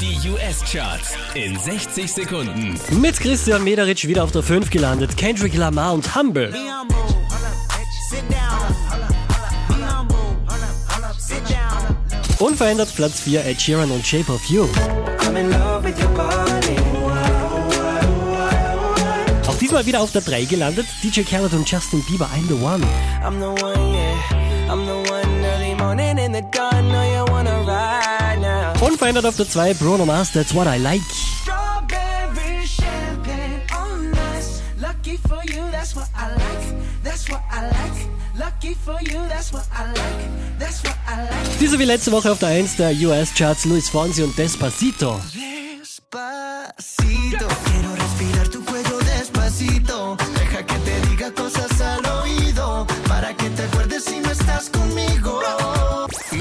Die US-Charts in 60 Sekunden. Mit Christian Mederitsch wieder auf der 5 gelandet. Kendrick Lamar und Humble. Unverändert Platz 4 Ed Sheeran und Shape of You. Auch diesmal wieder auf der 3 gelandet. DJ Khaled und Justin Bieber, I'm the One. I'm the one, yeah. For you, that's what I like. That's what I like. Diese wie letzte Woche auf der 1 der US-Charts Luis Fonsi und Despacito. Despacito, quiero respirar tu cuello despacito. Deja que te diga cosas al oído. Para que te acuerdes si no estás conmigo.